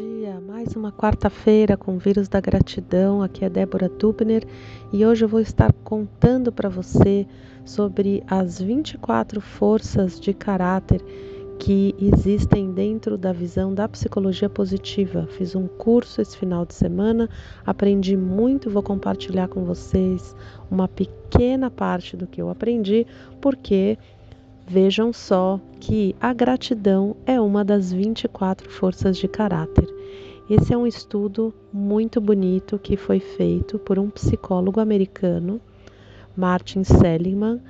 dia! Mais uma quarta-feira com o vírus da gratidão. Aqui é Débora Tubner e hoje eu vou estar contando para você sobre as 24 forças de caráter que existem dentro da visão da psicologia positiva. Fiz um curso esse final de semana, aprendi muito, vou compartilhar com vocês uma pequena parte do que eu aprendi, porque Vejam só que a gratidão é uma das 24 forças de caráter. Esse é um estudo muito bonito que foi feito por um psicólogo americano, Martin Seligman,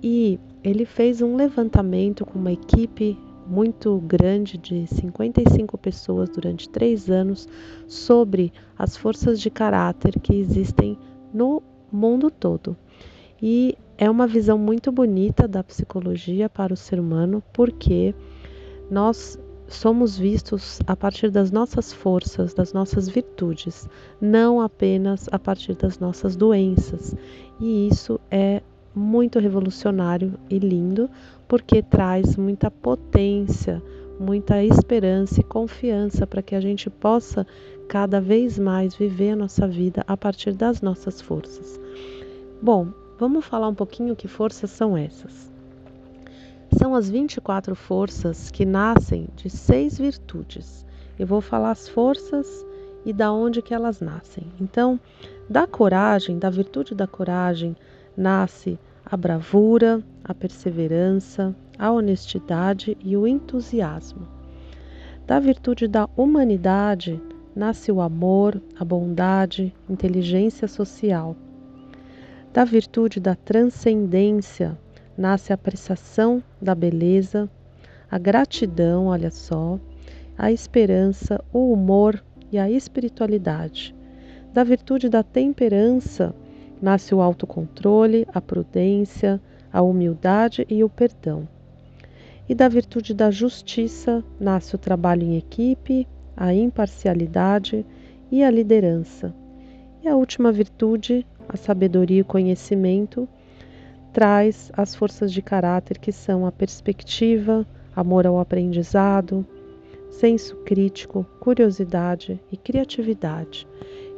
e ele fez um levantamento com uma equipe muito grande de 55 pessoas durante três anos sobre as forças de caráter que existem no mundo todo. E é uma visão muito bonita da psicologia para o ser humano, porque nós somos vistos a partir das nossas forças, das nossas virtudes, não apenas a partir das nossas doenças. E isso é muito revolucionário e lindo, porque traz muita potência, muita esperança e confiança para que a gente possa cada vez mais viver a nossa vida a partir das nossas forças. Bom, Vamos falar um pouquinho que forças são essas. São as 24 forças que nascem de seis virtudes. Eu vou falar as forças e da onde que elas nascem. Então, da coragem, da virtude da coragem, nasce a bravura, a perseverança, a honestidade e o entusiasmo. Da virtude da humanidade, nasce o amor, a bondade, inteligência social. Da virtude da transcendência nasce a apreciação da beleza, a gratidão, olha só, a esperança, o humor e a espiritualidade. Da virtude da temperança nasce o autocontrole, a prudência, a humildade e o perdão. E da virtude da justiça nasce o trabalho em equipe, a imparcialidade e a liderança. E a última virtude a sabedoria e o conhecimento, traz as forças de caráter que são a perspectiva, amor ao aprendizado, senso crítico, curiosidade e criatividade.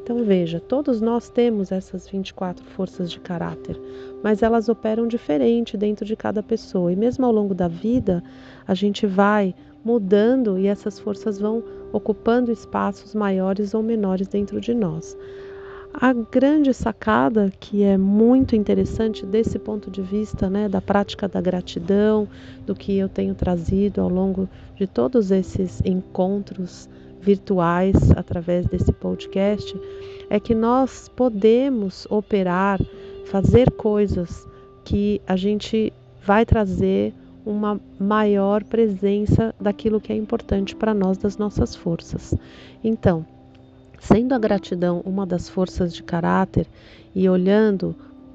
Então veja, todos nós temos essas 24 forças de caráter, mas elas operam diferente dentro de cada pessoa. E mesmo ao longo da vida, a gente vai mudando e essas forças vão ocupando espaços maiores ou menores dentro de nós. A grande sacada, que é muito interessante desse ponto de vista né, da prática da gratidão, do que eu tenho trazido ao longo de todos esses encontros virtuais através desse podcast, é que nós podemos operar, fazer coisas que a gente vai trazer uma maior presença daquilo que é importante para nós, das nossas forças. Então, Sendo a gratidão uma das forças de caráter e olhando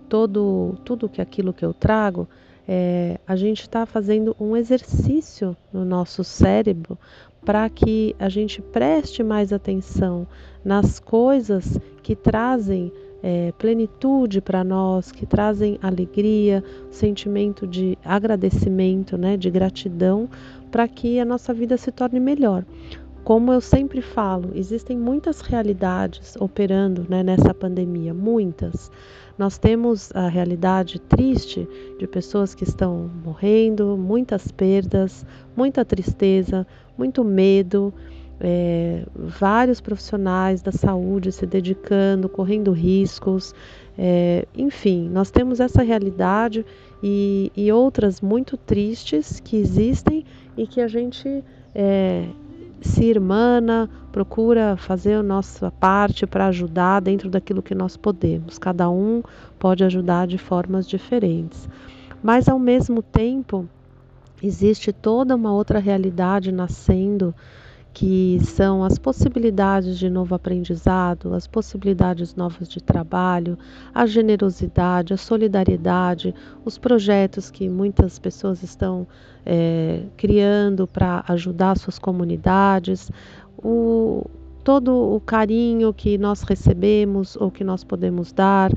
todo tudo que aquilo que eu trago, é, a gente está fazendo um exercício no nosso cérebro para que a gente preste mais atenção nas coisas que trazem é, plenitude para nós, que trazem alegria, sentimento de agradecimento, né, de gratidão, para que a nossa vida se torne melhor. Como eu sempre falo, existem muitas realidades operando né, nessa pandemia, muitas. Nós temos a realidade triste de pessoas que estão morrendo, muitas perdas, muita tristeza, muito medo, é, vários profissionais da saúde se dedicando, correndo riscos, é, enfim, nós temos essa realidade e, e, outras muito tristes que existem e que a gente é, se irmana, procura fazer a nossa parte para ajudar dentro daquilo que nós podemos. Cada um pode ajudar de formas diferentes. Mas ao mesmo tempo, existe toda uma outra realidade nascendo que são as possibilidades de novo aprendizado, as possibilidades novas de trabalho, a generosidade, a solidariedade, os projetos que muitas pessoas estão é, criando para ajudar suas comunidades, o, todo o carinho que nós recebemos ou que nós podemos dar.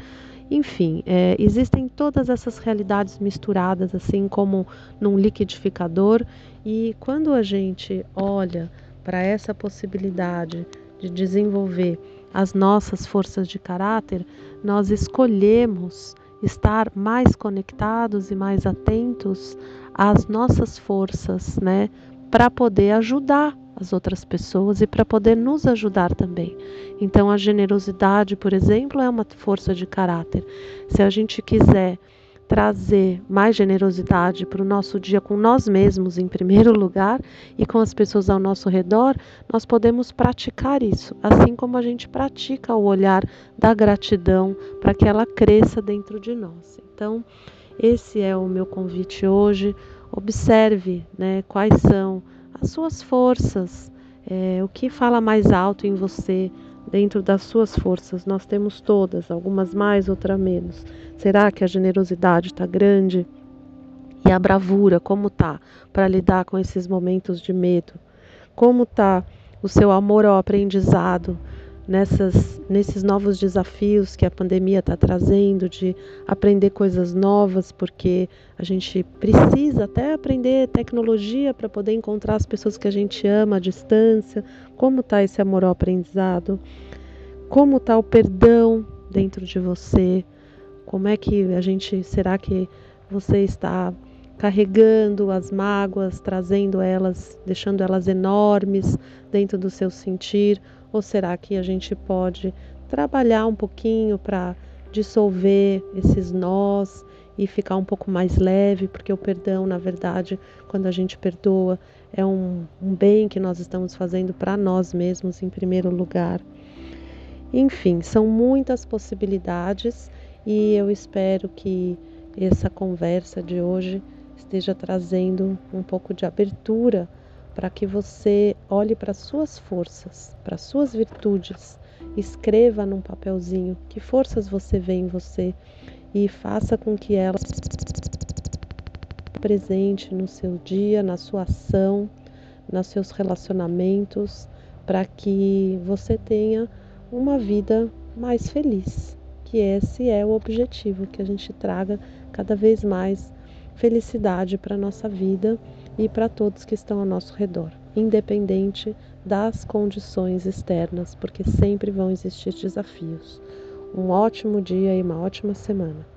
Enfim, é, existem todas essas realidades misturadas, assim como num liquidificador, e quando a gente olha para essa possibilidade de desenvolver as nossas forças de caráter, nós escolhemos estar mais conectados e mais atentos às nossas forças, né, para poder ajudar as outras pessoas e para poder nos ajudar também. Então, a generosidade, por exemplo, é uma força de caráter. Se a gente quiser trazer mais generosidade para o nosso dia com nós mesmos, em primeiro lugar, e com as pessoas ao nosso redor, nós podemos praticar isso, assim como a gente pratica o olhar da gratidão para que ela cresça dentro de nós. Então, esse é o meu convite hoje. Observe né, quais são as suas forças, é, o que fala mais alto em você, dentro das suas forças. Nós temos todas, algumas mais, outras menos. Será que a generosidade está grande? E a bravura, como tá para lidar com esses momentos de medo? Como tá o seu amor ao aprendizado? Nessas, nesses novos desafios que a pandemia está trazendo, de aprender coisas novas, porque a gente precisa até aprender tecnologia para poder encontrar as pessoas que a gente ama à distância. Como está esse amor ao aprendizado? Como está o perdão dentro de você? Como é que a gente, será que você está carregando as mágoas, trazendo elas, deixando elas enormes dentro do seu sentir? Ou será que a gente pode trabalhar um pouquinho para dissolver esses nós e ficar um pouco mais leve? Porque o perdão, na verdade, quando a gente perdoa, é um, um bem que nós estamos fazendo para nós mesmos em primeiro lugar. Enfim, são muitas possibilidades e eu espero que essa conversa de hoje esteja trazendo um pouco de abertura para que você olhe para suas forças, para suas virtudes, escreva num papelzinho que forças você vê em você e faça com que elas presente no seu dia, na sua ação, nos seus relacionamentos, para que você tenha uma vida mais feliz. Que esse é o objetivo, que a gente traga cada vez mais felicidade para nossa vida e para todos que estão ao nosso redor, independente das condições externas, porque sempre vão existir desafios. Um ótimo dia e uma ótima semana.